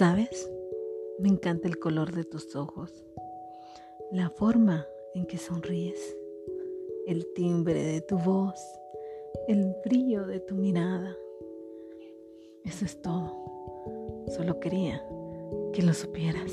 ¿Sabes? Me encanta el color de tus ojos, la forma en que sonríes, el timbre de tu voz, el brillo de tu mirada. Eso es todo. Solo quería que lo supieras.